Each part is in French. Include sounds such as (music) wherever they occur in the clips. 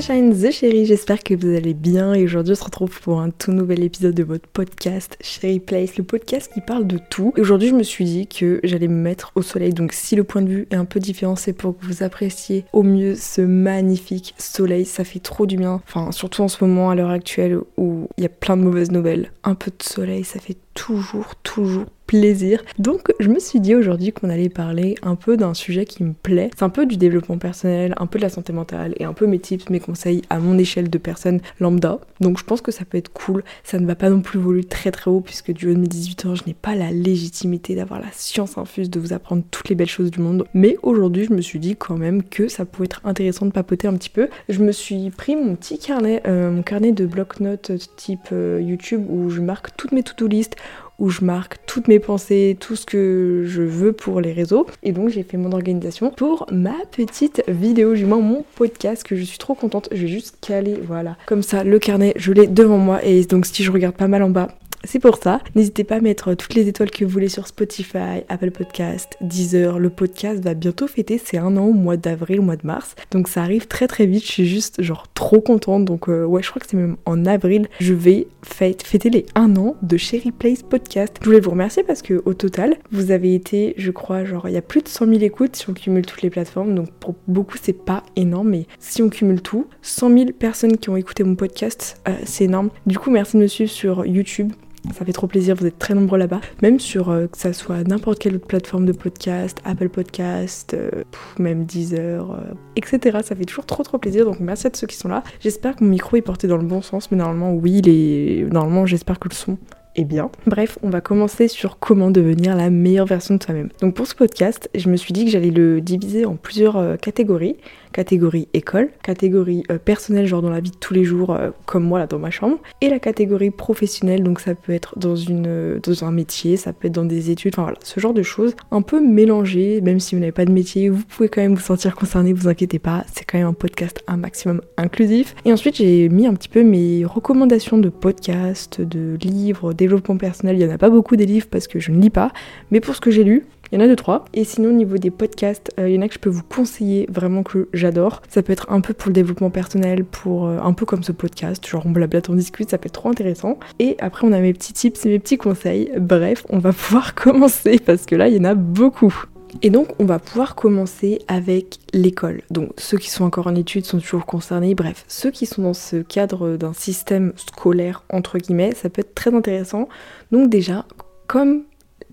The Chérie, j'espère que vous allez bien et aujourd'hui on se retrouve pour un tout nouvel épisode de votre podcast Chérie Place, le podcast qui parle de tout. Et aujourd'hui je me suis dit que j'allais me mettre au soleil, donc si le point de vue est un peu différent, c'est pour que vous appréciez au mieux ce magnifique soleil, ça fait trop du bien. Enfin, surtout en ce moment à l'heure actuelle où il y a plein de mauvaises nouvelles, un peu de soleil, ça fait toujours, toujours plaisir. Donc je me suis dit aujourd'hui qu'on allait parler un peu d'un sujet qui me plaît. C'est un peu du développement personnel, un peu de la santé mentale et un peu mes tips, mes conseils à mon échelle de personne lambda. Donc je pense que ça peut être cool. Ça ne va pas non plus voler très très haut puisque du haut de mes 18 ans, je n'ai pas la légitimité d'avoir la science infuse de vous apprendre toutes les belles choses du monde. Mais aujourd'hui, je me suis dit quand même que ça pouvait être intéressant de papoter un petit peu. Je me suis pris mon petit carnet, euh, mon carnet de bloc-notes type euh, YouTube où je marque toutes mes to-do list où je marque toutes mes pensées, tout ce que je veux pour les réseaux. Et donc j'ai fait mon organisation pour ma petite vidéo, du moins mon podcast, que je suis trop contente. Je vais juste caler, voilà. Comme ça, le carnet, je l'ai devant moi. Et donc si je regarde pas mal en bas, c'est pour ça. N'hésitez pas à mettre toutes les étoiles que vous voulez sur Spotify, Apple Podcast, Deezer. Le podcast va bientôt fêter c'est un an au mois d'avril, au mois de mars. Donc ça arrive très très vite. Je suis juste genre trop contente. Donc euh, ouais, je crois que c'est même en avril. Je vais fêter les un an de Cherry Place Podcast. Je voulais vous remercier parce que au total, vous avez été, je crois, genre il y a plus de 100 000 écoutes si on cumule toutes les plateformes. Donc pour beaucoup c'est pas énorme, mais si on cumule tout, 100 000 personnes qui ont écouté mon podcast, euh, c'est énorme. Du coup, merci de me suivre sur YouTube. Ça fait trop plaisir, vous êtes très nombreux là-bas. Même sur euh, que ça soit n'importe quelle autre plateforme de podcast, Apple Podcast, euh, même Deezer, euh, etc. Ça fait toujours trop trop plaisir. Donc merci à ceux qui sont là. J'espère que mon micro est porté dans le bon sens, mais normalement oui, il normalement j'espère que le son est bien. Bref, on va commencer sur comment devenir la meilleure version de soi-même. Donc pour ce podcast, je me suis dit que j'allais le diviser en plusieurs catégories catégorie école, catégorie euh, personnelle, genre dans la vie de tous les jours, euh, comme moi là dans ma chambre, et la catégorie professionnelle, donc ça peut être dans, une, euh, dans un métier, ça peut être dans des études, enfin voilà, ce genre de choses, un peu mélangées, même si vous n'avez pas de métier, vous pouvez quand même vous sentir concerné, vous inquiétez pas, c'est quand même un podcast un maximum inclusif. Et ensuite j'ai mis un petit peu mes recommandations de podcasts, de livres, développement personnel, il y en a pas beaucoup des livres parce que je ne lis pas, mais pour ce que j'ai lu, il y en a deux, trois. Et sinon, au niveau des podcasts, euh, il y en a que je peux vous conseiller vraiment que j'adore. Ça peut être un peu pour le développement personnel, pour euh, un peu comme ce podcast, genre on blablate, on discute, ça peut être trop intéressant. Et après, on a mes petits tips et mes petits conseils. Bref, on va (laughs) pouvoir commencer parce que là, il y en a beaucoup. Et donc, on va pouvoir commencer avec l'école. Donc, ceux qui sont encore en études sont toujours concernés. Bref, ceux qui sont dans ce cadre d'un système scolaire, entre guillemets, ça peut être très intéressant. Donc, déjà, comme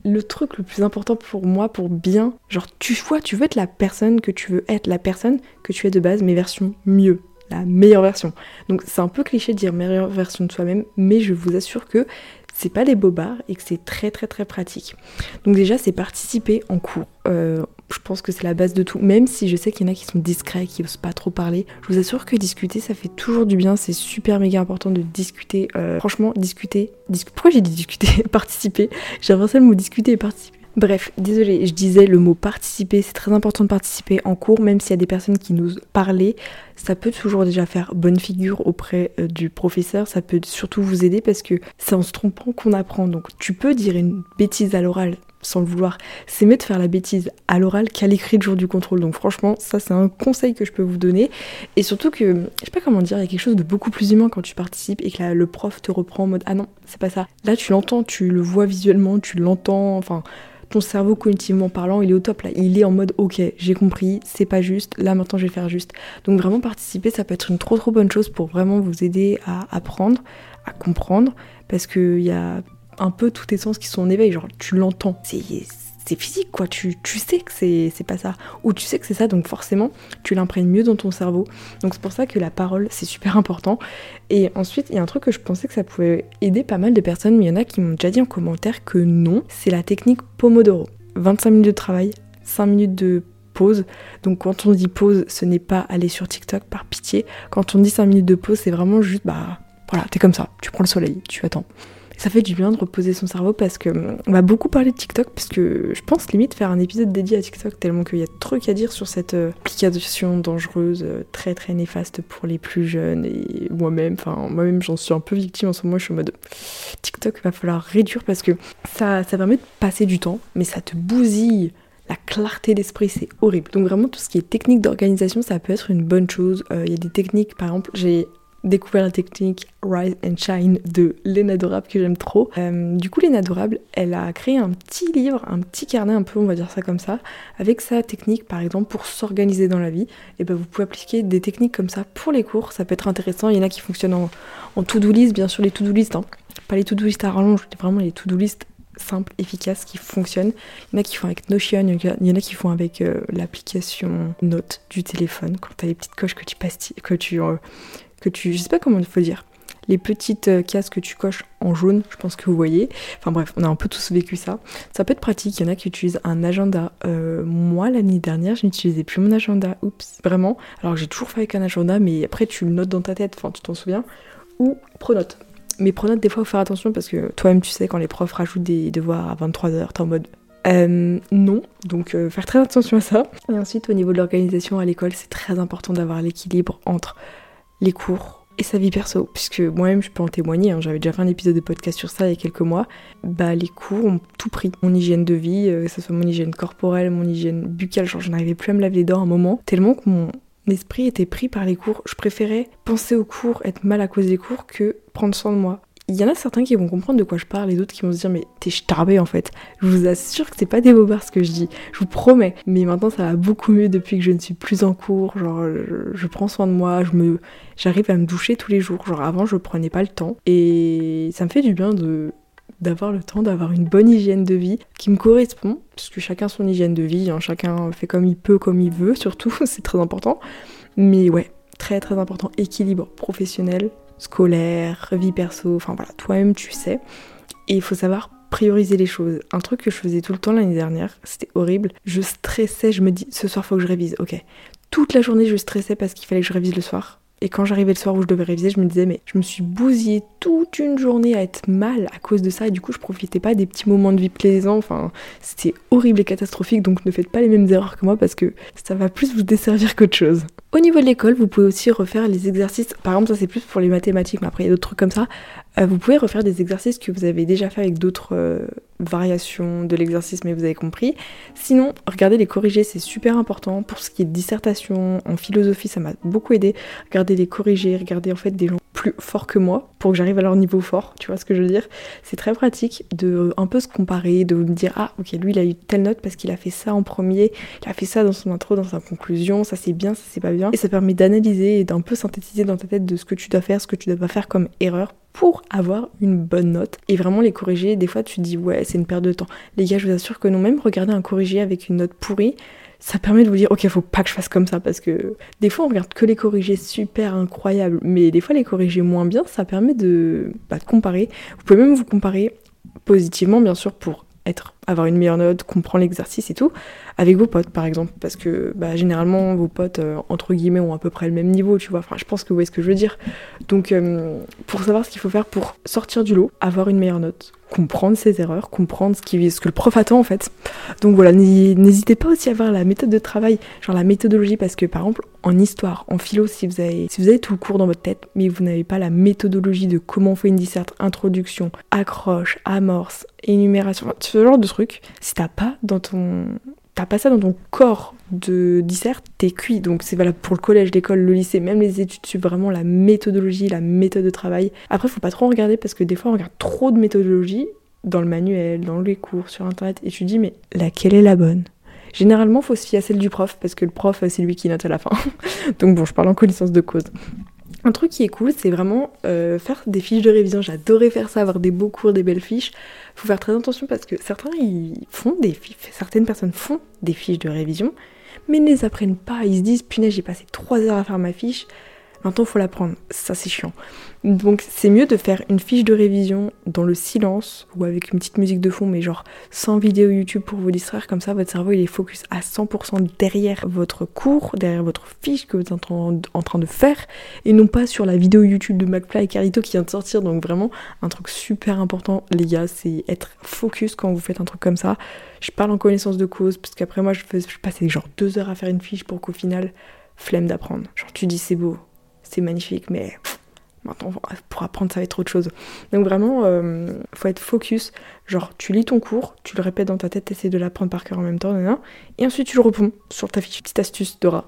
le truc le plus important pour moi, pour bien, genre tu vois, tu veux être la personne que tu veux être, la personne que tu es de base, mais version mieux, la meilleure version. Donc c'est un peu cliché de dire meilleure version de soi-même, mais je vous assure que c'est pas des bobards et que c'est très très très pratique. Donc déjà c'est participer en cours. Euh, je pense que c'est la base de tout, même si je sais qu'il y en a qui sont discrets, qui osent pas trop parler. Je vous assure que discuter ça fait toujours du bien, c'est super méga important de discuter. Euh, franchement, discuter. Pourquoi j'ai dit discuter? (laughs) Participer. J'ai inversé le mot discuter et participer. Bref, désolé, je disais le mot participer, c'est très important de participer en cours, même s'il y a des personnes qui nous parlent, ça peut toujours déjà faire bonne figure auprès euh, du professeur, ça peut surtout vous aider parce que c'est en se trompant qu'on apprend. Donc tu peux dire une bêtise à l'oral sans le vouloir. C'est mieux de faire la bêtise à l'oral qu'à l'écrit le jour du contrôle. Donc franchement, ça c'est un conseil que je peux vous donner. Et surtout que, je sais pas comment dire, il y a quelque chose de beaucoup plus humain quand tu participes et que le prof te reprend en mode ah non, c'est pas ça. Là tu l'entends, tu le vois visuellement, tu l'entends, enfin ton cerveau cognitivement parlant, il est au top là. Il est en mode ok, j'ai compris, c'est pas juste, là maintenant je vais faire juste. Donc vraiment participer, ça peut être une trop trop bonne chose pour vraiment vous aider à apprendre, à comprendre, parce qu'il y a un peu tous tes sens qui sont en éveil, genre tu l'entends. C'est c'est physique, quoi. Tu, tu sais que c'est pas ça. Ou tu sais que c'est ça, donc forcément, tu l'imprègnes mieux dans ton cerveau. Donc c'est pour ça que la parole, c'est super important. Et ensuite, il y a un truc que je pensais que ça pouvait aider pas mal de personnes, mais il y en a qui m'ont déjà dit en commentaire que non. C'est la technique Pomodoro. 25 minutes de travail, 5 minutes de pause. Donc quand on dit pause, ce n'est pas aller sur TikTok par pitié. Quand on dit 5 minutes de pause, c'est vraiment juste, bah voilà, t'es comme ça, tu prends le soleil, tu attends ça fait du bien de reposer son cerveau parce que hum, on va beaucoup parler de TikTok parce que je pense limite faire un épisode dédié à TikTok tellement qu'il y a de à dire sur cette euh, application dangereuse, euh, très très néfaste pour les plus jeunes et moi-même, enfin moi-même j'en suis un peu victime en ce moment, je suis en mode TikTok va falloir réduire parce que ça, ça permet de passer du temps mais ça te bousille la clarté d'esprit, c'est horrible. Donc vraiment tout ce qui est technique d'organisation, ça peut être une bonne chose. Euh, il y a des techniques, par exemple, j'ai découvert la technique Rise and Shine de Lena Adorable que j'aime trop. Euh, du coup, Lena Adorable, elle a créé un petit livre, un petit carnet un peu, on va dire ça comme ça, avec sa technique par exemple pour s'organiser dans la vie. Et ben vous pouvez appliquer des techniques comme ça pour les cours, ça peut être intéressant. Il y en a qui fonctionnent en, to-do list, bien sûr les to-do list, hein. pas les to-do list à rallonge, vraiment les to-do list simples, efficaces, qui fonctionnent. Il y en a qui font avec Notion, il y en a qui font avec euh, l'application Note du téléphone, quand tu as les petites coches que tu passes, que tu euh, je sais pas comment il faut dire, les petites euh, cases que tu coches en jaune, je pense que vous voyez. Enfin bref, on a un peu tous vécu ça. Ça peut être pratique, il y en a qui utilisent un agenda. Euh, moi, l'année dernière, je n'utilisais plus mon agenda. Oups, vraiment. Alors j'ai toujours fait avec un agenda, mais après tu le notes dans ta tête, enfin tu t'en souviens. Ou Pronote. Mais Pronote, des fois, faut faire attention parce que toi-même, tu sais, quand les profs rajoutent des devoirs à 23h, t'es en mode euh, non, donc faire très attention à ça. Et ensuite, au niveau de l'organisation à l'école, c'est très important d'avoir l'équilibre entre les cours et sa vie perso, puisque moi-même je peux en témoigner, hein, j'avais déjà fait un épisode de podcast sur ça il y a quelques mois, bah les cours ont tout pris. Mon hygiène de vie, euh, que ce soit mon hygiène corporelle, mon hygiène buccale, genre je n'arrivais plus à me laver les dents à un moment, tellement que mon esprit était pris par les cours. Je préférais penser aux cours, être mal à cause des cours, que prendre soin de moi il y en a certains qui vont comprendre de quoi je parle et d'autres qui vont se dire mais t'es starbé en fait. Je vous assure que c'est pas des bobards ce que je dis, je vous promets. Mais maintenant ça va beaucoup mieux depuis que je ne suis plus en cours, genre je, prends soin de moi, je me j'arrive à me doucher tous les jours. Genre avant je prenais pas le temps et ça me fait du bien de d'avoir le temps d'avoir une bonne hygiène de vie qui me correspond, parce que chacun son hygiène de vie, hein, chacun fait comme il peut, comme il veut, surtout, (laughs) c'est très important. Mais ouais, très très important, équilibre professionnel, scolaire, vie perso, enfin voilà, toi-même tu sais. Et il faut savoir prioriser les choses. Un truc que je faisais tout le temps l'année dernière, c'était horrible. Je stressais, je me dis ce soir faut que je révise. Ok. Toute la journée je stressais parce qu'il fallait que je révise le soir. Et quand j'arrivais le soir où je devais réviser, je me disais mais je me suis bousillée toute une journée à être mal à cause de ça et du coup je profitais pas des petits moments de vie plaisants. Enfin, c'était horrible et catastrophique donc ne faites pas les mêmes erreurs que moi parce que ça va plus vous desservir qu'autre chose. Au niveau de l'école, vous pouvez aussi refaire les exercices. Par exemple, ça c'est plus pour les mathématiques, mais après il y a d'autres trucs comme ça. Euh, vous pouvez refaire des exercices que vous avez déjà fait avec d'autres euh, variations de l'exercice, mais vous avez compris. Sinon, regardez les corrigés, c'est super important. Pour ce qui est de dissertation, en philosophie, ça m'a beaucoup aidé. Regardez les corrigés, regardez en fait des gens forts que moi pour que j'arrive à leur niveau fort, tu vois ce que je veux dire? C'est très pratique de un peu se comparer, de me dire ah ok lui il a eu telle note parce qu'il a fait ça en premier, il a fait ça dans son intro, dans sa conclusion, ça c'est bien, ça c'est pas bien. Et ça permet d'analyser et d'un peu synthétiser dans ta tête de ce que tu dois faire, ce que tu dois pas faire comme erreur pour avoir une bonne note et vraiment les corriger. Des fois, tu dis ouais, c'est une perte de temps. Les gars, je vous assure que non, même regarder un corrigé avec une note pourrie, ça permet de vous dire ok, faut pas que je fasse comme ça parce que des fois, on regarde que les corrigés super incroyables, mais des fois, les corrigés moins bien, ça permet de, bah, de comparer. Vous pouvez même vous comparer positivement, bien sûr, pour être avoir une meilleure note, comprendre l'exercice et tout, avec vos potes par exemple, parce que bah, généralement vos potes euh, entre guillemets ont à peu près le même niveau, tu vois. Enfin, je pense que vous voyez ce que je veux dire. Donc, euh, pour savoir ce qu'il faut faire pour sortir du lot, avoir une meilleure note, comprendre ses erreurs, comprendre ce, que le prof attend en fait. Donc voilà, n'hésitez pas aussi à voir la méthode de travail, genre la méthodologie, parce que par exemple en histoire, en philo, si vous avez, si vous avez tout le cours dans votre tête, mais vous n'avez pas la méthodologie de comment on fait une disserte, introduction, accroche, amorce, énumération, ce genre de truc, si t'as pas dans ton t'as pas ça dans ton corps de dissert, t'es cuit. Donc c'est valable pour le collège, l'école, le lycée, même les études, tu vraiment la méthodologie, la méthode de travail. Après, faut pas trop regarder parce que des fois on regarde trop de méthodologie dans le manuel, dans les cours, sur internet, et tu dis mais laquelle est la bonne? Généralement, faut se fier à celle du prof parce que le prof, c'est lui qui note à la fin. (laughs) Donc bon, je parle en connaissance de cause. Un truc qui est cool, c'est vraiment euh, faire des fiches de révision. J'adorais faire ça, avoir des beaux cours, des belles fiches. Faut faire très attention parce que certains, ils font des fiches, certaines personnes font des fiches de révision, mais ne les apprennent pas. Ils se disent, punaise, j'ai passé 3 heures à faire ma fiche. Maintenant, faut la prendre. Ça, c'est chiant. Donc, c'est mieux de faire une fiche de révision dans le silence ou avec une petite musique de fond, mais genre sans vidéo YouTube pour vous distraire. Comme ça, votre cerveau, il est focus à 100% derrière votre cours, derrière votre fiche que vous êtes en train de faire, et non pas sur la vidéo YouTube de McFly et Carito qui vient de sortir. Donc, vraiment, un truc super important, les gars, c'est être focus quand vous faites un truc comme ça. Je parle en connaissance de cause, parce qu'après, moi, je, fais, je passais genre deux heures à faire une fiche pour qu'au final, flemme d'apprendre. Genre, tu dis c'est beau, c'est magnifique, mais Maintenant, pour apprendre, ça va être autre chose. Donc vraiment, euh, faut être focus. Genre, tu lis ton cours, tu le répètes dans ta tête, essaies de l'apprendre par cœur en même temps, et ensuite tu le réponds sur ta fiche. Petite astuce de rat.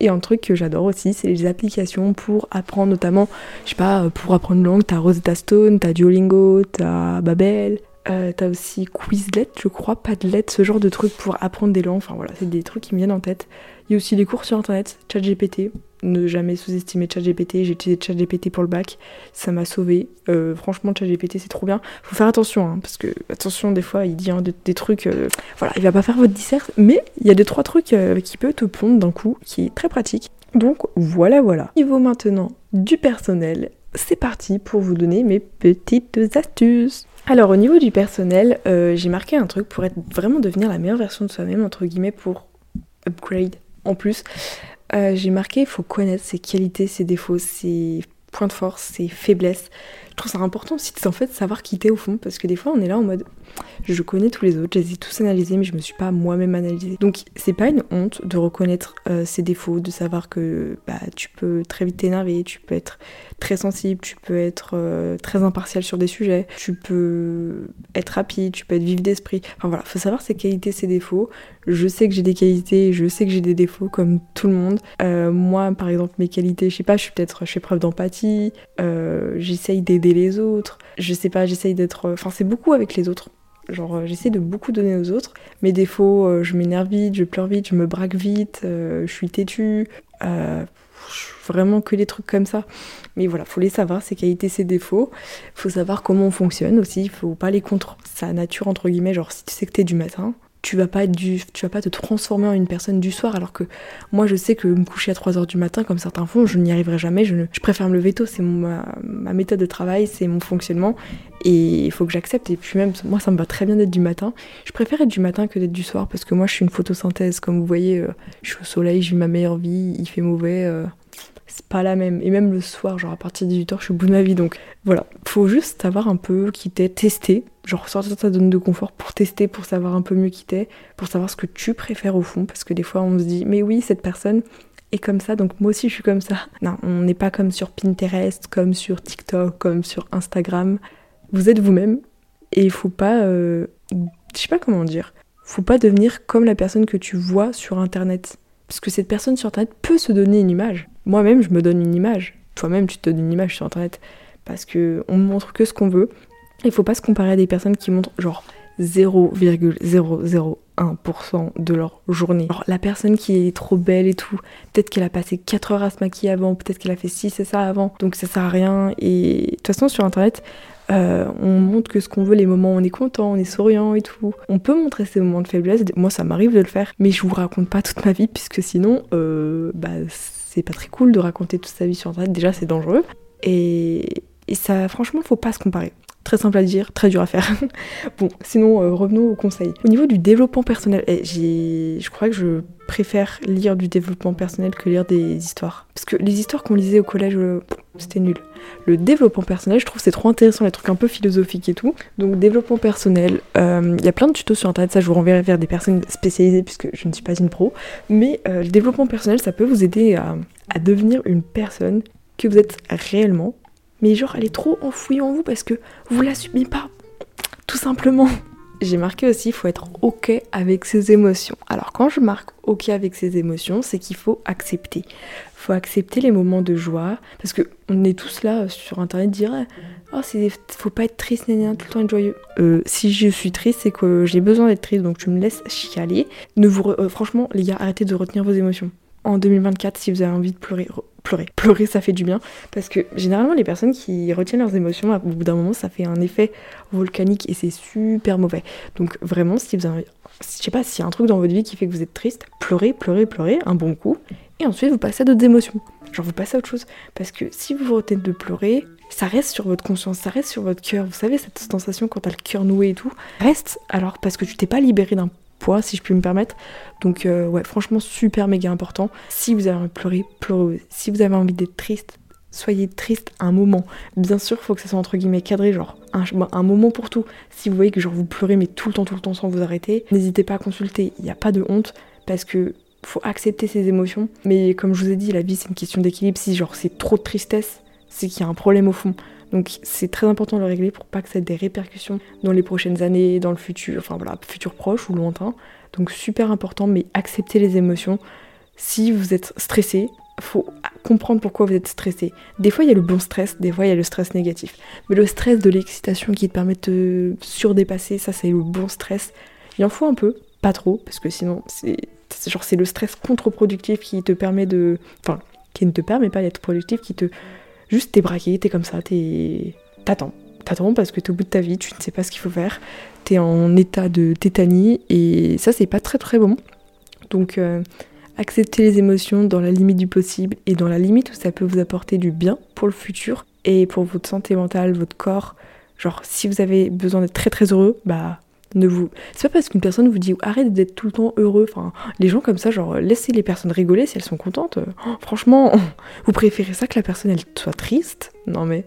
Et un truc que j'adore aussi, c'est les applications pour apprendre, notamment, je sais pas, pour apprendre une langue, t'as Rosetta Stone, t'as Duolingo, t'as Babel, euh, t'as aussi Quizlet, je crois, Padlet, ce genre de trucs pour apprendre des langues. Enfin voilà, c'est des trucs qui me viennent en tête. Il y a aussi des cours sur internet, ChatGPT. Ne jamais sous-estimer ChatGPT. J'ai utilisé ChatGPT pour le bac, ça m'a sauvé. Euh, franchement, ChatGPT c'est trop bien. Faut faire attention, hein, parce que attention, des fois il dit des, trucs. Euh, voilà, il va pas faire votre dissert, mais il y a des trois trucs qui peut te pondre d'un coup, qui est très pratique. Donc voilà, voilà. Niveau maintenant du personnel, c'est parti pour vous donner mes petites astuces. Alors au niveau du personnel, euh, j'ai marqué un truc pour être vraiment devenir la meilleure version de soi-même, entre guillemets, pour upgrade en plus. Euh, j'ai marqué, il faut connaître ses qualités, ses défauts, ses points de force, ses faiblesses. Je trouve ça important aussi en fait savoir qui t'es au fond, parce que des fois on est là en mode je connais tous les autres, je les ai tous analysés, mais je me suis pas moi-même analysée. Donc c'est pas une honte de reconnaître euh, ses défauts, de savoir que bah, tu peux très vite t'énerver, tu peux être très sensible, tu peux être euh, très impartial sur des sujets, tu peux être rapide, tu peux être vif d'esprit. Enfin voilà, faut savoir ses qualités, ses défauts. Je sais que j'ai des qualités, je sais que j'ai des défauts comme tout le monde. Euh, moi, par exemple, mes qualités, je sais pas, je suis peut-être, je fais preuve d'empathie, j'essaye d'aider les autres, je sais pas, j'essaye d'être. Enfin, c'est beaucoup avec les autres. Genre, euh, j'essaie de beaucoup donner aux autres. Mes défauts, euh, je m'énerve vite, je pleure vite, je me braque vite, euh, je suis têtue. vraiment que des trucs comme ça. Mais voilà, faut les savoir, ses qualités, ses défauts. Faut savoir comment on fonctionne aussi. Faut pas les contre sa nature, entre guillemets. Genre, si tu sais que t'es du matin, tu vas pas du, tu vas pas te transformer en une personne du soir alors que moi je sais que me coucher à 3h du matin comme certains font je n'y arriverai jamais je, préfère me lever tôt c'est ma, ma, méthode de travail c'est mon fonctionnement et il faut que j'accepte et puis même moi ça me va très bien d'être du matin. Je préfère être du matin que d'être du soir parce que moi je suis une photosynthèse comme vous voyez euh, je suis au soleil j'ai ma meilleure vie il fait mauvais euh, c'est pas la même. Et même le soir, genre à partir de 18h, je suis au bout de ma vie. Donc voilà, faut juste savoir un peu qui t'es, tester, genre sortir de ta zone de confort pour tester, pour savoir un peu mieux qui t'es, pour savoir ce que tu préfères au fond. Parce que des fois, on se dit, mais oui, cette personne est comme ça, donc moi aussi je suis comme ça. (laughs) Non, on n'est pas comme sur Pinterest, comme sur TikTok, comme sur Instagram. Vous êtes vous-même et il faut pas. Euh, je sais pas comment dire. Faut pas devenir comme la personne que tu vois sur internet. Parce que cette personne sur internet peut se donner une image. Moi-même, je me donne une image. Toi-même, tu te donnes une image sur internet. Parce que on montre que ce qu'on veut. Il faut pas se comparer à des personnes qui montrent genre 0,001% de leur journée. Alors, la personne qui est trop belle et tout, peut-être qu'elle a passé 4 heures à se maquiller avant, peut-être qu'elle a fait 6 et ça avant, donc ça sert à rien. Et de toute façon, sur internet, euh, on montre que ce qu'on veut, les moments où on est content, on est souriant et tout. On peut montrer ces moments de faiblesse, moi ça m'arrive de le faire, mais je vous raconte pas toute ma vie, puisque sinon, euh, bah, c'est pas très cool de raconter toute sa vie sur internet, déjà c'est dangereux. Et, et ça, franchement, faut pas se comparer. Très simple à dire, très dur à faire. (laughs) bon, sinon, euh, revenons au conseil. Au niveau du développement personnel, eh, je crois que je préfère lire du développement personnel que lire des histoires. Parce que les histoires qu'on lisait au collège, euh, c'était nul. Le développement personnel, je trouve c'est trop intéressant, les trucs un peu philosophiques et tout. Donc développement personnel, euh, il y a plein de tutos sur internet, ça je vous renverrai vers des personnes spécialisées puisque je ne suis pas une pro. Mais le développement personnel, ça peut vous aider à devenir une personne que vous êtes réellement mais genre elle est trop enfouie en vous parce que vous l'assumez pas. Tout simplement. J'ai marqué aussi, il faut être ok avec ses émotions. Alors quand je marque ok avec ses émotions, c'est qu'il faut accepter. Il faut accepter les moments de joie, parce que on est tous là sur internet dire oh faut pas être triste tout le temps être joyeux. Euh, si je suis triste, c'est que j'ai besoin d'être triste, donc tu me laisses chialer. Ne vous euh, franchement les gars, arrêtez de retenir vos émotions. En 2024, si vous avez envie de pleurer, pleurer. Pleurer, ça fait du bien. Parce que généralement, les personnes qui retiennent leurs émotions, au bout d'un moment, ça fait un effet volcanique et c'est super mauvais. Donc vraiment, si vous avez. Je sais pas, s'il y a un truc dans votre vie qui fait que vous êtes triste, pleurez, pleurez, pleurez, un bon coup. Et ensuite, vous passez à d'autres émotions. Genre, vous passez à autre chose. Parce que si vous vous retenez de pleurer, ça reste sur votre conscience, ça reste sur votre cœur. Vous savez, cette sensation quand t'as le cœur noué et tout, reste alors parce que tu t'es pas libéré d'un poids, si je puis me permettre. Donc euh, ouais, franchement super méga important. Si vous avez envie de pleurer, pleurez. Si vous avez envie d'être triste, soyez triste un moment. Bien sûr, faut que ça soit entre guillemets cadré, genre un, un, moment pour tout. Si vous voyez que genre vous pleurez mais tout le temps, tout le temps sans vous arrêter, n'hésitez pas à consulter. Il n'y a pas de honte parce que faut accepter ses émotions. Mais comme je vous ai dit, la vie c'est une question d'équilibre. Si genre c'est trop de tristesse, c'est qu'il y a un problème au fond. Donc c'est très important de le régler pour pas que ça ait des répercussions dans les prochaines années, dans le futur, enfin voilà, futur proche ou lointain. Donc super important, mais accepter les émotions. Si vous êtes stressé, faut comprendre pourquoi vous êtes stressé. Des fois, il y a le bon stress, des fois, il y a le stress négatif. Mais le stress de l'excitation qui te permet de te surdépasser, ça, c'est le bon stress. Il en faut un peu, pas trop, parce que sinon, c'est genre c'est le stress contre-productif qui te permet de, enfin, qui ne te permet pas d'être productif, qui te juste t'es braqué, t'es comme ça, t'es, t'attends, t'attends parce que t'es au bout de ta vie, tu ne sais pas ce qu'il faut faire, t'es en état de tétanie et ça, c'est pas très très bon. Donc euh, accepter les émotions dans la limite du possible et dans la limite où ça peut vous apporter du bien pour le futur et pour votre santé mentale, votre corps. Genre, si vous avez besoin d'être très très heureux, bah ne vous. C'est pas parce qu'une personne vous dit arrête d'être tout le temps heureux. Enfin, les gens comme ça, genre, laissez les personnes rigoler si elles sont contentes. Oh, franchement, (laughs) vous préférez ça que la personne elle soit triste? Non mais.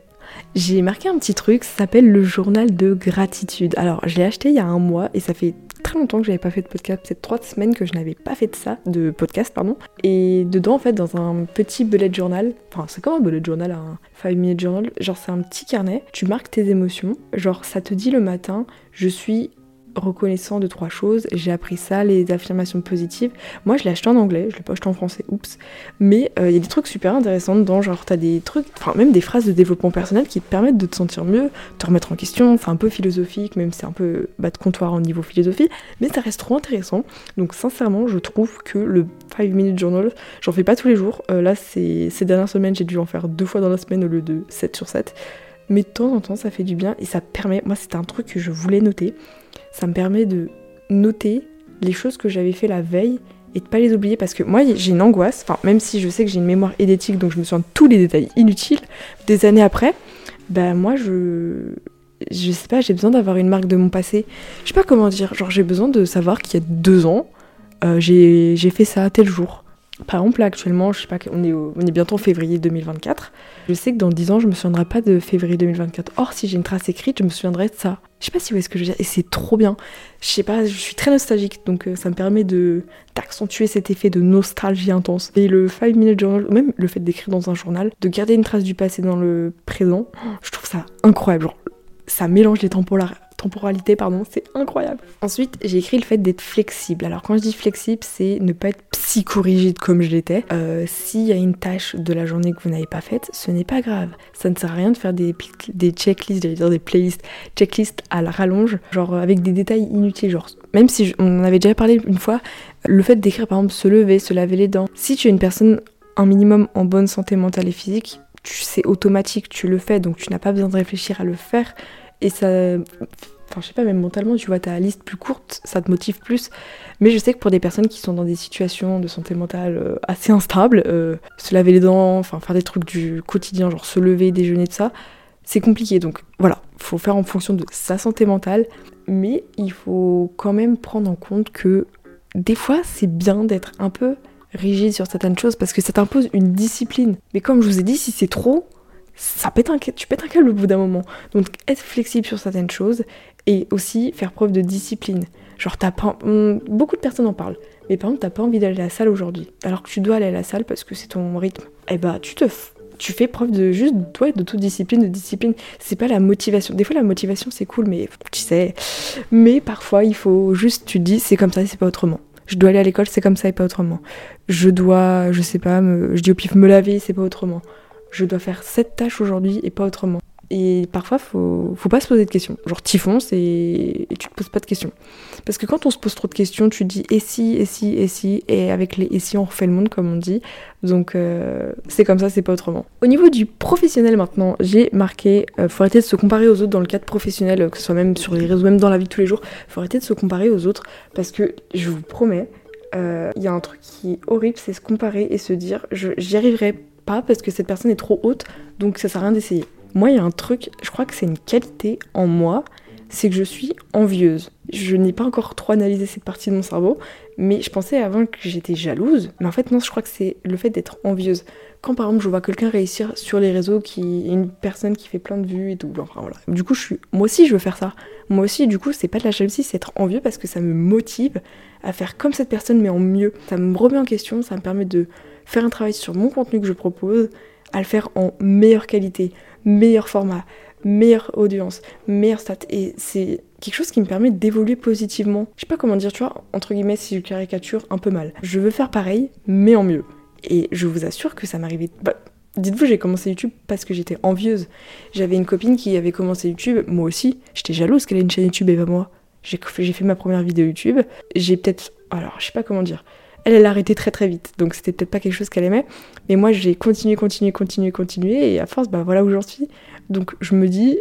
J'ai marqué un petit truc, ça s'appelle le journal de gratitude. Alors, je l'ai acheté il y a un mois et ça fait très longtemps que j'avais pas fait de podcast, peut-être trois semaines que je n'avais pas fait de ça, de podcast, pardon. Et dedans, en fait, dans un petit bullet journal, enfin, c'est comme un bullet journal, un 5 minute journal, genre c'est un petit carnet, tu marques tes émotions, genre ça te dit le matin, je suis reconnaissant de trois choses. J'ai appris ça, les affirmations positives. Moi, je l'ai acheté en anglais, je l'ai pas acheté en français, oups. Mais euh, il y a des trucs super intéressants dedans, genre t'as des trucs, enfin même des phrases de développement personnel qui te permettent de te sentir mieux, te remettre en question. C'est un peu philosophique, même c'est un peu bas de comptoir au niveau philosophie, mais ça reste trop intéressant. Donc sincèrement, je trouve que le 5 minute journal, j'en fais pas tous les jours. Euh, là, ces dernières semaines, j'ai dû en faire deux fois dans la semaine au lieu de 7 sur 7 mais de temps en temps ça fait du bien et ça permet, moi c'était un truc que je voulais noter, ça me permet de noter les choses que j'avais fait la veille et de pas les oublier parce que moi j'ai une angoisse, enfin même si je sais que j'ai une mémoire édétique donc je me souviens de tous les détails inutiles, des années après, ben moi je je sais pas, j'ai besoin d'avoir une marque de mon passé. Je sais pas comment dire, genre j'ai besoin de savoir qu'il y a deux ans, euh, j'ai fait ça tel jour. Par exemple, là, actuellement, je sais pas, on est, on est bientôt en février 2024. Je sais que dans 10 ans, je me souviendrai pas de février 2024. Or, si j'ai une trace écrite, je me souviendrai de ça. Je sais pas si vous voyez ce que je veux dire. Et c'est trop bien. Je sais pas, je suis très nostalgique, donc euh, ça me permet de d'accentuer cet effet de nostalgie intense. Et le 5 minute journal, ou même le fait d'écrire dans un journal, de garder une trace du passé dans le présent, je trouve ça incroyable. Genre, ça mélange les temporalités temporalité, pardon, c'est incroyable. Ensuite, j'ai écrit le fait d'être flexible. Alors quand je dis flexible, c'est ne pas être psychorigide comme je l'étais. Euh, S'il y a une tâche de la journée que vous n'avez pas faite, ce n'est pas grave. Ça ne sert à rien de faire des, checklists, j'allais dire des playlists, checklists à la rallonge, genre avec des détails inutiles, genre même si on en avait déjà parlé une fois, le fait d'écrire par exemple se lever, se laver les dents. Si tu es une personne un minimum en bonne santé mentale et physique, sais automatique, tu le fais, donc tu n'as pas besoin de réfléchir à le faire. Et ça. Enfin, je sais pas, même mentalement, tu vois ta liste plus courte, ça te motive plus. Mais je sais que pour des personnes qui sont dans des situations de santé mentale euh, assez instables, euh, se laver les dents, enfin faire des trucs du quotidien, genre se lever, déjeuner, tout ça, c'est compliqué. Donc voilà, faut faire en fonction de sa santé mentale. Mais il faut quand même prendre en compte que des fois, c'est bien d'être un peu rigide sur certaines choses parce que ça t'impose une discipline. Mais comme je vous ai dit, si c'est trop, ça pète un, tu pètes un câble au bout d'un moment. Donc être flexible sur certaines choses et aussi faire preuve de discipline. Genre t'as pas, beaucoup de personnes en parlent, mais par exemple t'as pas envie d'aller à la salle aujourd'hui, alors que tu dois aller à la salle parce que c'est ton rythme. Eh bah tu te tu fais preuve de juste toi de toute discipline de discipline. C'est pas la motivation. Des fois la motivation c'est cool mais tu sais. Mais parfois il faut juste tu te dis c'est comme ça c'est pas autrement. Je dois aller à l'école c'est comme ça et pas autrement. Je dois je sais pas me, je dis au pif me laver c'est pas autrement je dois faire cette tâche aujourd'hui et pas autrement. Et parfois, faut, faut pas se poser de questions. Genre, t'y fonces et, tu te poses pas de questions. Parce que quand on se pose trop de questions, tu dis et si, et si, et si, et avec les et si, on refait le monde, comme on dit. Donc, euh, c'est comme ça, c'est pas autrement. Au niveau du professionnel maintenant, j'ai marqué euh, faut arrêter de se comparer aux autres dans le cadre professionnel, que ce soit même sur les réseaux, même dans la vie de tous les jours. Faut arrêter de se comparer aux autres parce que je vous promets, euh, il y a un truc qui est horrible, c'est se comparer et se dire j'y arriverai pas parce que cette personne est trop haute, donc ça sert à rien d'essayer. Moi, il y a un truc, je crois que c'est une qualité en moi, c'est que je suis envieuse. Je n'ai pas encore trop analysé cette partie de mon cerveau, mais je pensais avant que j'étais jalouse. Mais en fait, non, je crois que c'est le fait d'être envieuse. Quand par exemple je vois quelqu'un réussir sur les réseaux, qui une personne qui fait plein de vues et tout, enfin voilà. Du coup, je suis, moi aussi, je veux faire ça. Moi aussi, du coup, c'est pas de la jalousie, c'est être envieux parce que ça me motive à faire comme cette personne, mais en mieux. Ça me remet en question, ça me permet de faire un travail sur mon contenu que je propose, à le faire en meilleure qualité, meilleur format, meilleure audience, meilleure stat. Et c'est quelque chose qui me permet d'évoluer positivement. Je sais pas comment dire, tu vois, entre guillemets, si je caricature un peu mal. Je veux faire pareil, mais en mieux. Et je vous assure que ça m'arrivait. Bah, Dites-vous, j'ai commencé YouTube parce que j'étais envieuse. J'avais une copine qui avait commencé YouTube, moi aussi. J'étais jalouse qu'elle ait une chaîne YouTube et pas moi. J'ai fait ma première vidéo YouTube. J'ai peut-être. Alors, je sais pas comment dire. Elle, elle a arrêté très très vite, donc c'était peut-être pas quelque chose qu'elle aimait. Mais moi, j'ai continué, continué, continué, continué, et à force, bah voilà où j'en suis. Donc je me dis,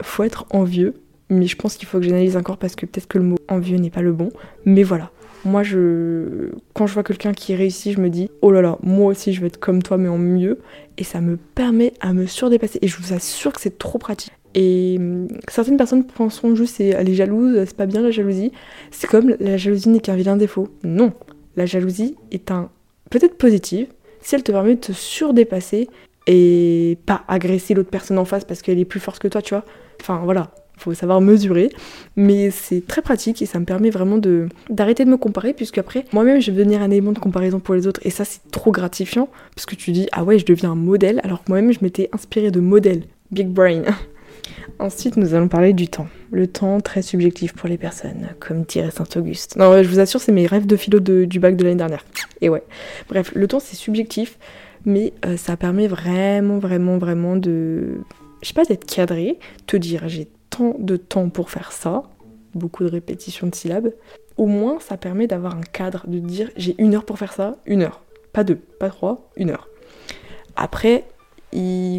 faut être envieux, mais je pense qu'il faut que j'analyse encore parce que peut-être que le mot envieux n'est pas le bon. Mais voilà, moi, je, quand je vois quelqu'un qui réussit, je me dis, oh là là, moi aussi, je vais être comme toi, mais en mieux. Et ça me permet à me surdépasser. Et je vous assure que c'est trop pratique. Et hum, certaines personnes penseront juste, elle est jalouse, c'est pas bien la jalousie. C'est comme la jalousie n'est qu'un vilain défaut. Non, la jalousie est un peut-être positive si elle te permet de te surdépasser et pas agresser l'autre personne en face parce qu'elle est plus forte que toi, tu vois. Enfin voilà, faut savoir mesurer, mais c'est très pratique et ça me permet vraiment de d'arrêter de me comparer puisque après moi-même je vais devenir un élément de comparaison pour les autres et ça c'est trop gratifiant parce que tu dis ah ouais je deviens un modèle alors que moi-même je m'étais inspirée de modèles. Big brain. (laughs) Ensuite, nous allons parler du temps. Le temps très subjectif pour les personnes, comme dirait Saint-Auguste. Non, je vous assure, c'est mes rêves de philo du bac de l'année dernière. Et ouais. Bref, le temps c'est subjectif, mais euh, ça permet vraiment, vraiment, vraiment de. Je sais pas, d'être cadré, te dire j'ai tant de temps pour faire ça, beaucoup de répétitions de syllabes, au moins ça permet d'avoir un cadre, de dire j'ai une heure pour faire ça, une heure. Pas deux, pas trois, une heure. Après,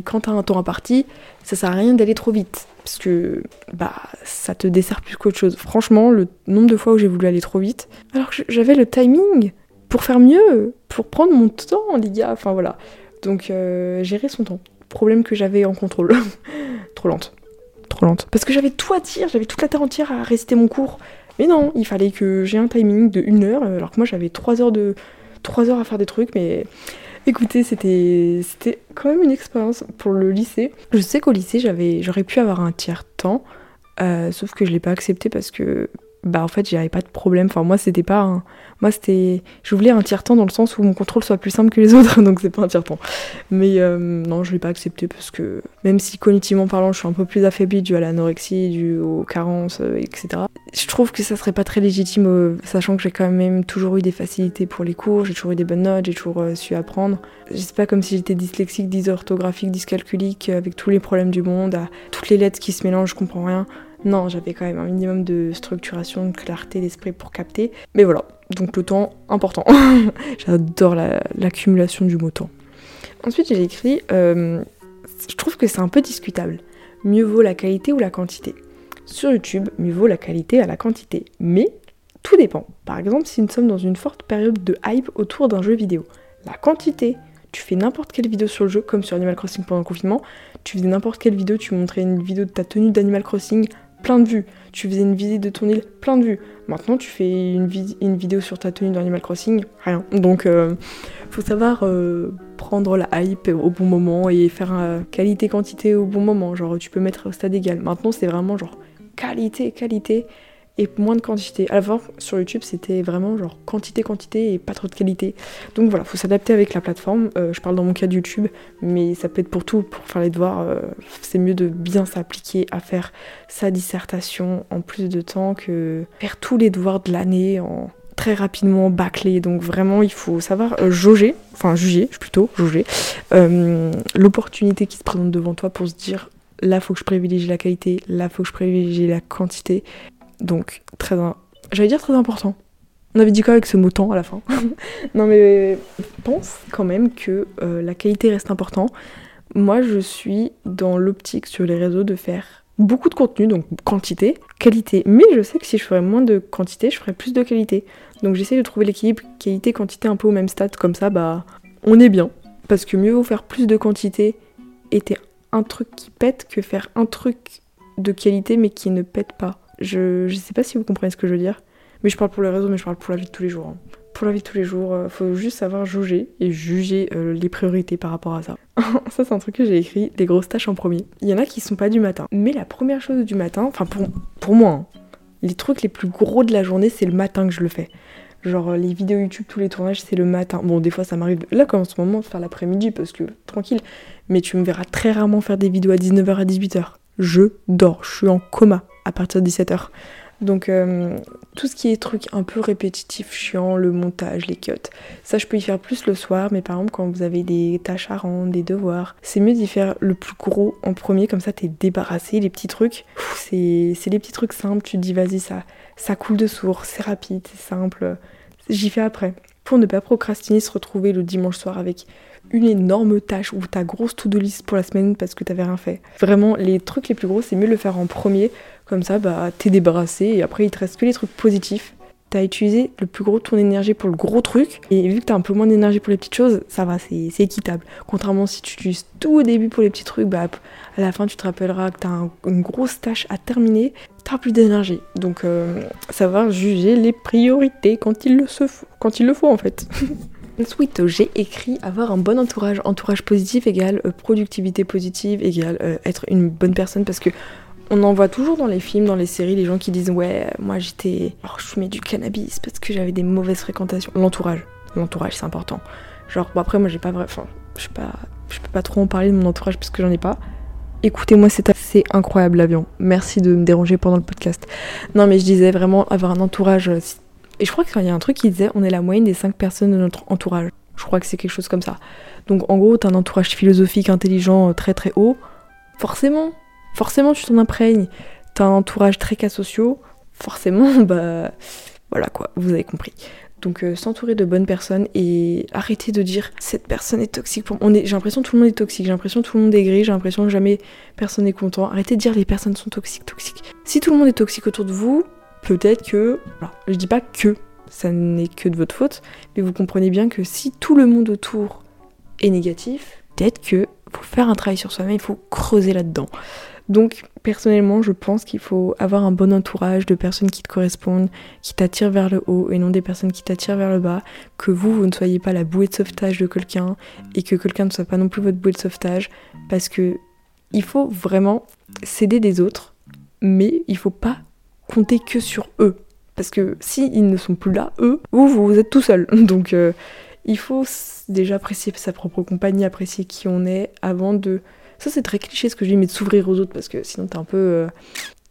quand t'as un temps imparti, ça sert à rien d'aller trop vite. Parce que bah ça te dessert plus qu'autre chose. Franchement, le nombre de fois où j'ai voulu aller trop vite, alors que j'avais le timing pour faire mieux, pour prendre mon temps, les gars. Enfin voilà. Donc euh, gérer son temps. Problème que j'avais en contrôle. (laughs) trop lente trop lente. Parce que j'avais tout à dire, j'avais toute la terre entière à réciter mon cours. Mais non, il fallait que j'ai un timing de une heure, alors que moi j'avais trois heures de trois heures à faire des trucs, mais écoutez, c'était c'était quand même une expérience pour le lycée. Je sais qu'au lycée j'aurais pu avoir un tiers temps, euh, sauf que je l'ai pas accepté parce que bah en fait j'avais pas de problème. Enfin moi c'était pas moi c'était je voulais un tiers temps dans le sens où mon contrôle soit plus simple que les (laughs) autres donc c'est pas un tiers temps. Mais euh, non je l'ai pas accepté parce que même si cognitivement parlant je suis un peu plus affaiblie dû à l'anorexie, dû aux carences euh, etc. Je trouve que ça serait pas très légitime euh, sachant que j'ai quand même toujours eu des facilités pour les cours, j'ai toujours eu des bonnes notes, j'ai toujours su apprendre. C'est pas comme si j'étais dyslexique, dysorthographique, dyscalculique avec tous les problèmes du monde, à toutes les lettres qui se mélangent, je comprends rien. Non, j'avais quand même un minimum de structuration, de clarté d'esprit pour capter. Mais voilà, donc le temps, important. (laughs) J'adore l'accumulation du mot temps. Ensuite, j'ai écrit, euh, je trouve que c'est un peu discutable. Mieux vaut la qualité ou la quantité. Sur YouTube, mieux vaut la qualité à la quantité. Mais tout dépend. Par exemple, si nous sommes dans une forte période de hype autour d'un jeu vidéo, la quantité, tu fais n'importe quelle vidéo sur le jeu, comme sur Animal Crossing pendant le confinement, tu faisais n'importe quelle vidéo, tu montrais une vidéo de ta tenue d'Animal Crossing plein de vues. Tu faisais une visite de ton île, plein de vues. Maintenant, tu fais une, vidéo sur ta tenue d'Animal Crossing, rien. Donc, euh, faut savoir euh, prendre la hype au bon moment et faire euh, qualité-quantité au bon moment. Genre, tu peux mettre au stade égal. Maintenant, c'est vraiment genre qualité, qualité et moins de quantité. Avant, sur YouTube, c'était vraiment genre quantité, quantité et pas trop de qualité. Donc voilà, faut s'adapter avec la plateforme. Euh, je parle dans mon cas de YouTube, mais ça peut être pour tout, pour faire les devoirs. Euh, c'est mieux de bien s'appliquer à faire sa dissertation en plus de temps que faire tous les devoirs de l'année en très rapidement bâclé. Donc vraiment, il faut savoir euh, jauger, enfin juger plutôt, jauger, l'opportunité qui se présente devant toi pour se dire là faut que je privilégie la qualité, là faut que je privilégie la quantité donc, très. J'allais dire très important. On avait dit quoi avec ce mot temps à la fin (laughs) Non, mais pense quand même que euh, la qualité reste important. Moi, je suis dans l'optique sur les réseaux de faire beaucoup de contenu, donc quantité, qualité. Mais je sais que si je ferais moins de quantité, je ferais plus de qualité. Donc j'essaie de trouver l'équilibre qualité-quantité un peu au même stade, comme ça, bah, on est bien. Parce que mieux vaut faire plus de quantité et un truc qui pète que faire un truc de qualité mais qui ne pète pas. Je, sais pas si vous comprenez ce que je veux dire, mais je parle pour le réseau, mais je parle pour la vie de tous les jours. Hein. Pour la vie de tous les jours, euh, faut juste savoir juger et juger euh, les priorités par rapport à ça. (laughs) ça, c'est un truc que j'ai écrit, les grosses tâches en premier. Il y en a qui sont pas du matin. Mais la première chose du matin, enfin pour, pour moi, hein, les trucs les plus gros de la journée, c'est le matin que je le fais. Genre euh, les vidéos YouTube, tous les tournages, c'est le matin. Bon, des fois ça m'arrive, là comme en ce moment, de faire l'après-midi parce que tranquille. mais tu me verras très rarement faire des vidéos à 19h à 18h. Je dors, je suis en coma à partir de 17h. Donc euh, tout ce qui est truc un peu répétitif, chiant, le montage, les cuts, ça je peux y faire plus le soir, mais par exemple quand vous avez des tâches à rendre, des devoirs, c'est mieux d'y faire le plus gros en premier, comme ça t'es débarrassé, les petits trucs, c'est les petits trucs simples, tu te dis vas-y ça, ça coule de source, c'est rapide, c'est simple, j'y fais après. Pour ne pas procrastiner, se retrouver le dimanche soir avec une énorme tâche ou ta grosse to-do list pour la semaine parce que t'avais rien fait. Vraiment, les trucs les plus gros, c'est mieux de le faire en premier. Comme ça, bah, t'es débarrassé et après, il te reste que les trucs positifs. T'as utilisé le plus gros de ton énergie pour le gros truc et vu que t'as un peu moins d'énergie pour les petites choses, ça va, c'est équitable. Contrairement si tu utilises tout au début pour les petits trucs, bah, à la fin, tu te rappelleras que t'as une grosse tâche à terminer, t'as plus d'énergie. Donc, euh, savoir juger les priorités quand il le, faut, quand il le faut en fait. (laughs) Ensuite, j'ai écrit avoir un bon entourage. Entourage positif égale euh, productivité positive égale euh, être une bonne personne parce que on en voit toujours dans les films, dans les séries, les gens qui disent ouais, moi j'étais, oh, je fumais du cannabis parce que j'avais des mauvaises fréquentations. L'entourage, l'entourage c'est important. Genre bon après moi j'ai pas vrai, enfin je pas, je peux pas trop en parler de mon entourage parce que j'en ai pas. Écoutez-moi, c'est assez incroyable l'avion. Merci de me déranger pendant le podcast. Non mais je disais vraiment avoir un entourage euh, et je crois qu'il y a un truc qui disait on est la moyenne des 5 personnes de notre entourage. Je crois que c'est quelque chose comme ça. Donc en gros, t'as un entourage philosophique, intelligent, euh, très très haut. Forcément, forcément tu t'en imprègnes. T'as un entourage très cas sociaux. Forcément, (laughs) bah voilà quoi, vous avez compris. Donc euh, s'entourer de bonnes personnes et arrêter de dire cette personne est toxique pour moi. J'ai l'impression que tout le monde est toxique, j'ai l'impression que tout le monde est gris, j'ai l'impression que jamais personne n'est content. Arrêtez de dire les personnes sont toxiques, toxiques. Si tout le monde est toxique autour de vous, peut-être que, alors, je dis pas que ça n'est que de votre faute, mais vous comprenez bien que si tout le monde autour est négatif, peut-être que faut faire un travail sur soi-même, il faut creuser là-dedans. Donc personnellement, je pense qu'il faut avoir un bon entourage de personnes qui te correspondent, qui t'attirent vers le haut et non des personnes qui t'attirent vers le bas, que vous, vous ne soyez pas la bouée de sauvetage de quelqu'un et que quelqu'un ne soit pas non plus votre bouée de sauvetage parce que il faut vraiment s'aider des autres, mais il faut pas compter que sur eux. Parce que si ils ne sont plus là, eux, vous, vous êtes tout seul. (laughs) Donc euh, il faut déjà apprécier sa propre compagnie, apprécier qui on est avant de. Ça c'est très cliché ce que je dis, mais de s'ouvrir aux autres parce que sinon t'es un peu. Euh,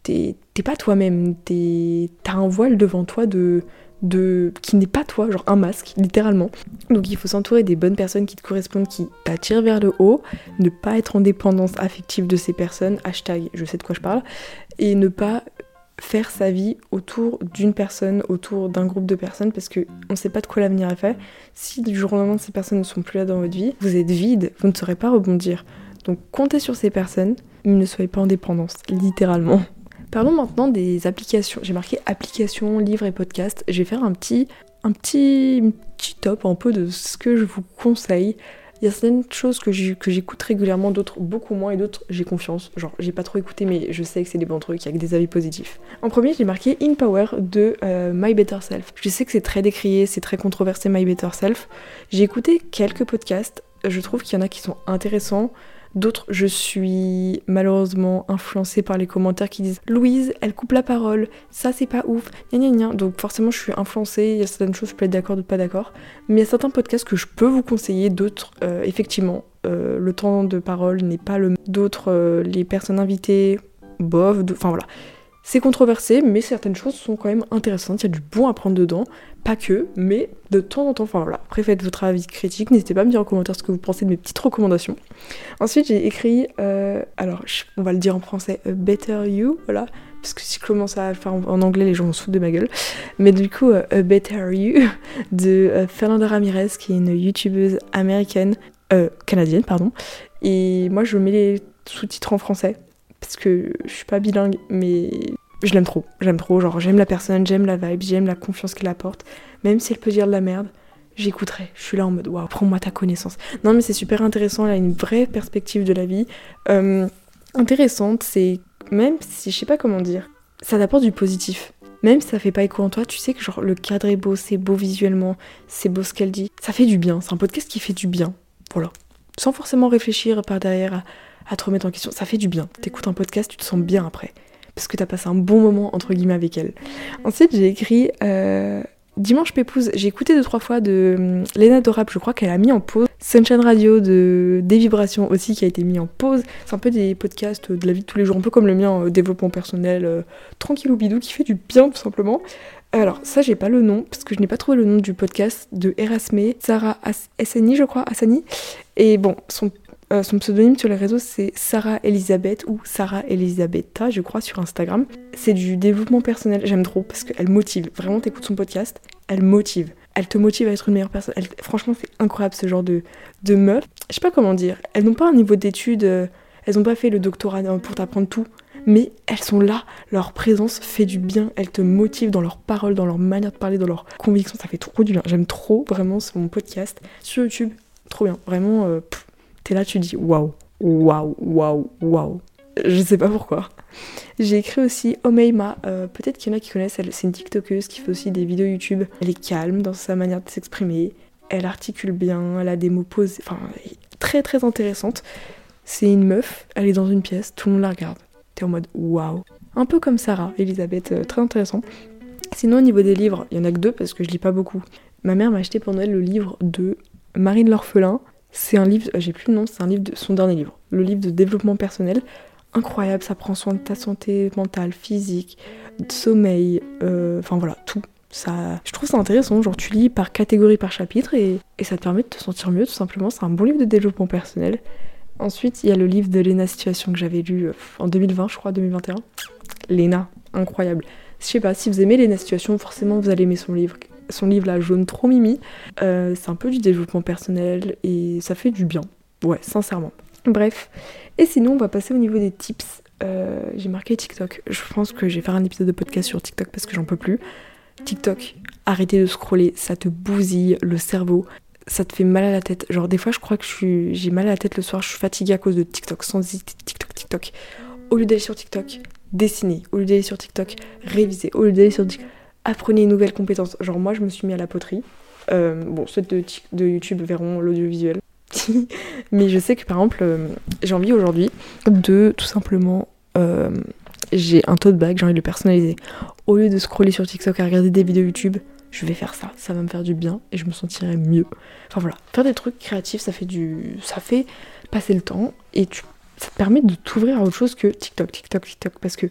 t'es pas toi-même, t'as un voile devant toi de, de qui n'est pas toi, genre un masque, littéralement. Donc il faut s'entourer des bonnes personnes qui te correspondent, qui t'attirent vers le haut, ne pas être en dépendance affective de ces personnes, hashtag je sais de quoi je parle, et ne pas faire sa vie autour d'une personne, autour d'un groupe de personnes, parce qu'on ne sait pas de quoi l'avenir est fait. Si du jour au lendemain ces personnes ne sont plus là dans votre vie, vous êtes vide, vous ne saurez pas rebondir. Donc comptez sur ces personnes, mais ne soyez pas en dépendance, littéralement. Parlons maintenant des applications. J'ai marqué applications, livres et podcasts. Je vais faire un petit, un petit, petit top un peu de ce que je vous conseille il y a certaines choses que j'écoute régulièrement, d'autres beaucoup moins, et d'autres j'ai confiance. Genre, j'ai pas trop écouté, mais je sais que c'est des bons trucs, avec des avis positifs. En premier, j'ai marqué In Power de euh, My Better Self. Je sais que c'est très décrié, c'est très controversé My Better Self. J'ai écouté quelques podcasts, je trouve qu'il y en a qui sont intéressants. D'autres, je suis malheureusement influencée par les commentaires qui disent Louise, elle coupe la parole, ça c'est pas ouf, gna gna gna. Donc forcément, je suis influencée, il y a certaines choses, je peux être d'accord, d'autres pas d'accord. Mais il y a certains podcasts que je peux vous conseiller, d'autres, euh, effectivement, euh, le temps de parole n'est pas le. D'autres, euh, les personnes invitées, bof, enfin voilà. C'est controversé, mais certaines choses sont quand même intéressantes. Il y a du bon à prendre dedans. Pas que, mais de temps en temps. Enfin voilà. Après, faites votre avis critique. N'hésitez pas à me dire en commentaire ce que vous pensez de mes petites recommandations. Ensuite, j'ai écrit. Euh, alors, on va le dire en français. better You. Voilà. Parce que si je commence à faire en, anglais, les gens vont se foutre de ma gueule. Mais du coup, a Better You (laughs) de euh, Fernanda Ramirez, qui est une youtubeuse américaine. Euh, canadienne, pardon. Et moi, je mets les sous-titres en français parce que je suis pas bilingue, mais je l'aime trop. J'aime trop, genre j'aime la personne, j'aime la vibe, j'aime la confiance qu'elle apporte. Même si elle peut dire de la merde, j'écouterai. Je suis là en mode waouh, prends-moi ta connaissance. Non, mais c'est super intéressant, elle a une vraie perspective de la vie. Euh, intéressante, c'est même si je sais pas comment dire, ça t'apporte du positif. Même si ça fait pas écho en toi, tu sais que genre le cadre est beau, c'est beau visuellement, c'est beau ce qu'elle dit. Ça fait du bien, c'est un podcast qui fait du bien. Voilà. Sans forcément réfléchir par derrière à à te remettre en question. Ça fait du bien. T'écoutes un podcast, tu te sens bien après. Parce que t'as passé un bon moment, entre guillemets, avec elle. Ensuite, j'ai écrit euh, Dimanche Pépouze, j'ai écouté deux trois fois de hum, Léna Dorap, je crois qu'elle a mis en pause. Sunshine Radio de Des Vibrations aussi qui a été mis en pause. C'est un peu des podcasts de la vie de tous les jours, un peu comme le mien, euh, développement personnel, euh, tranquillou bidou, qui fait du bien tout simplement. Alors ça j'ai pas le nom, parce que je n'ai pas trouvé le nom du podcast de Erasme, Sarah Assani je crois, Assani. Et bon, son euh, son pseudonyme sur les réseaux, c'est Sarah Elisabeth ou Sarah Elisabetta, je crois, sur Instagram. C'est du développement personnel. J'aime trop parce qu'elle motive. Vraiment, t'écoutes son podcast, elle motive. Elle te motive à être une meilleure personne. Franchement, c'est incroyable ce genre de, de meuf. Je sais pas comment dire. Elles n'ont pas un niveau d'études. Euh, elles n'ont pas fait le doctorat pour t'apprendre tout. Mais elles sont là, leur présence fait du bien, elles te motivent dans leurs paroles, dans leur manière de parler, dans leurs convictions, ça fait trop du bien. J'aime trop vraiment mon podcast sur YouTube, trop bien, vraiment, euh, t'es là, tu dis waouh, waouh, waouh, waouh. Je sais pas pourquoi. J'ai écrit aussi Omeima, euh, peut-être qu'il y en a qui connaissent, c'est une TikTokeuse qui fait aussi des vidéos YouTube. Elle est calme dans sa manière de s'exprimer, elle articule bien, elle a des mots posés, enfin, très très intéressante. C'est une meuf, elle est dans une pièce, tout le monde la regarde. T'es en mode waouh. Un peu comme Sarah, Elisabeth, euh, très intéressant. Sinon, au niveau des livres, il y en a que deux parce que je lis pas beaucoup. Ma mère m'a acheté pendant elle le livre de Marine l'orphelin c'est un livre, j'ai plus le nom, c'est un livre de son dernier livre, le livre de développement personnel. Incroyable, ça prend soin de ta santé mentale, physique, de sommeil, euh, enfin voilà, tout. Ça, je trouve ça intéressant, genre tu lis par catégorie, par chapitre et, ça te permet de te sentir mieux tout simplement. C'est un bon livre de développement personnel. Ensuite, il y a le livre de Lena Situation que j'avais lu euh, en 2020, je crois, 2021. Lena, incroyable. Je sais pas, si vous aimez Lena Situation, forcément vous allez aimer son livre son livre là, jaune trop mimi. Euh, c'est un peu du développement personnel et ça fait du bien. Ouais, sincèrement. Bref. Et sinon, on va passer au niveau des tips. Euh, j'ai marqué TikTok. Je pense que je vais faire un épisode de podcast sur TikTok parce que j'en peux plus. TikTok, arrêtez de scroller, ça te bousille le cerveau, ça te fait mal à la tête. Genre des fois je crois que j'ai mal à la tête le soir, je suis fatiguée à cause de TikTok, sans TikTok, TikTok. Au lieu d'aller sur TikTok, dessiner. Au lieu d'aller sur TikTok, réviser. Au lieu d'aller sur TikTok, apprenez une nouvelle compétence. Genre moi je me suis mis à la poterie. Euh, bon, ceux de, YouTube verront l'audiovisuel. (laughs) Mais je sais que par exemple, euh, j'ai envie aujourd'hui de tout simplement... Euh, j'ai un tote bag, j'ai envie de le personnaliser. Au lieu de scroller sur TikTok à regarder des vidéos YouTube, je vais faire ça. Ça va me faire du bien et je me sentirai mieux. Enfin voilà, faire des trucs créatifs, ça fait du... Ça fait passer le temps et ça te permet de t'ouvrir à autre chose que TikTok, TikTok, TikTok. Parce que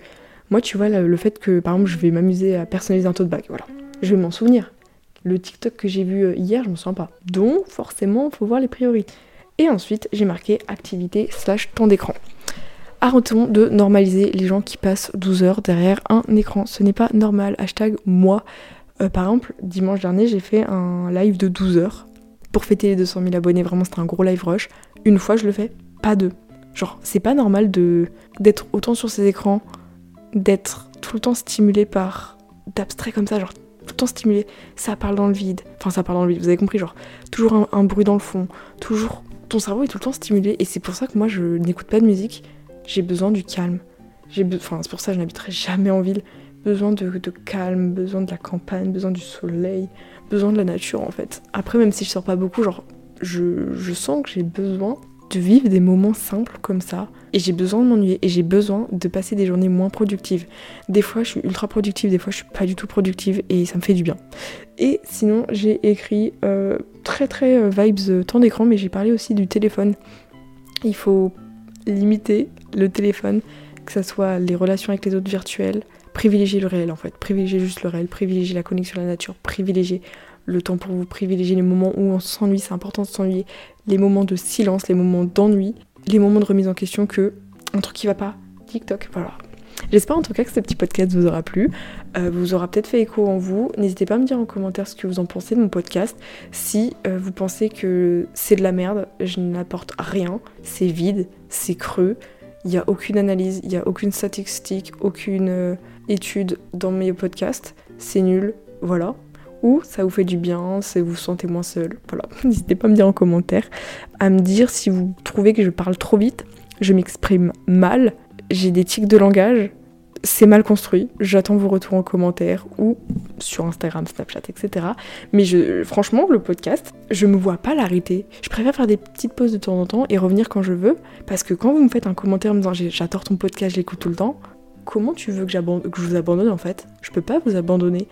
moi, tu vois, le fait que, par exemple, je vais m'amuser à personnaliser un tote bag, voilà. Je vais m'en souvenir. Le TikTok que j'ai vu euh, hier, je me souviens pas. Donc, forcément, il faut voir les priorités. Et ensuite, j'ai marqué activité slash temps d'écran. Arrêtons de normaliser les gens qui passent 12 heures derrière un écran. Ce n'est pas normal. Hashtag moi. Euh, par exemple, dimanche dernier, j'ai fait un live de 12 heures pour fêter les 200 000 abonnés. Vraiment, c'était un gros live rush. Une fois, je le fais, pas deux. Genre, c'est pas normal d'être autant sur ces écrans d'être tout le temps stimulé par d'abstrait comme ça, genre tout le temps stimulé, ça parle dans le vide. Enfin, ça parle dans le vide, vous avez compris, genre toujours un, bruit dans le fond, toujours ton cerveau est tout le temps stimulé et c'est pour ça que moi je n'écoute pas de musique, j'ai besoin du calme. J'ai enfin, c'est pour ça que je n'habiterai jamais en ville. Besoin de, de, calme, besoin de la campagne, besoin du soleil, besoin de la nature en fait. Après, même si je sors pas beaucoup, genre je, je sens que j'ai besoin de vivre des moments simples comme ça. Et j'ai besoin de m'ennuyer et j'ai besoin de passer des journées moins productives. Des fois, je suis ultra productive, des fois, je suis pas du tout productive et ça me fait du bien. Et sinon, j'ai écrit euh, très très euh, vibes euh, temps d'écran, mais j'ai parlé aussi du téléphone. Il faut limiter le téléphone, que ce soit les relations avec les autres virtuelles, privilégier le réel en fait, privilégier juste le réel, privilégier la connexion à la nature, privilégier le temps pour vous privilégier les moments où on s'ennuie, c'est important de s'ennuyer, les moments de silence, les moments d'ennui, les moments de remise en question que un truc qui va pas, TikTok, voilà. J'espère en tout cas que ce petit podcast vous aura plu, euh, vous aura peut-être fait écho en vous. N'hésitez pas à me dire en commentaire ce que vous en pensez de mon podcast. Si euh, vous pensez que c'est de la merde, je n'apporte rien, c'est vide, c'est creux, il n'y a aucune analyse, il n'y a aucune statistique, aucune euh, étude dans mes podcasts, c'est nul, voilà ou ça vous fait du bien, si vous sentez moins seul. Voilà, (laughs) n'hésitez pas à me dire en commentaire, à me dire si vous trouvez que je parle trop vite, je m'exprime mal, j'ai des tics de langage, c'est mal construit. J'attends vos retours en commentaire ou sur Instagram, Snapchat, etc. Mais je, franchement, le podcast, je me vois pas l'arrêter. Je préfère faire des petites pauses de temps en temps et revenir quand je veux. Parce que quand vous me faites un commentaire en me disant j'adore ton podcast, je l'écoute tout le temps, comment tu veux que, que je vous abandonne en fait? Je peux pas vous abandonner.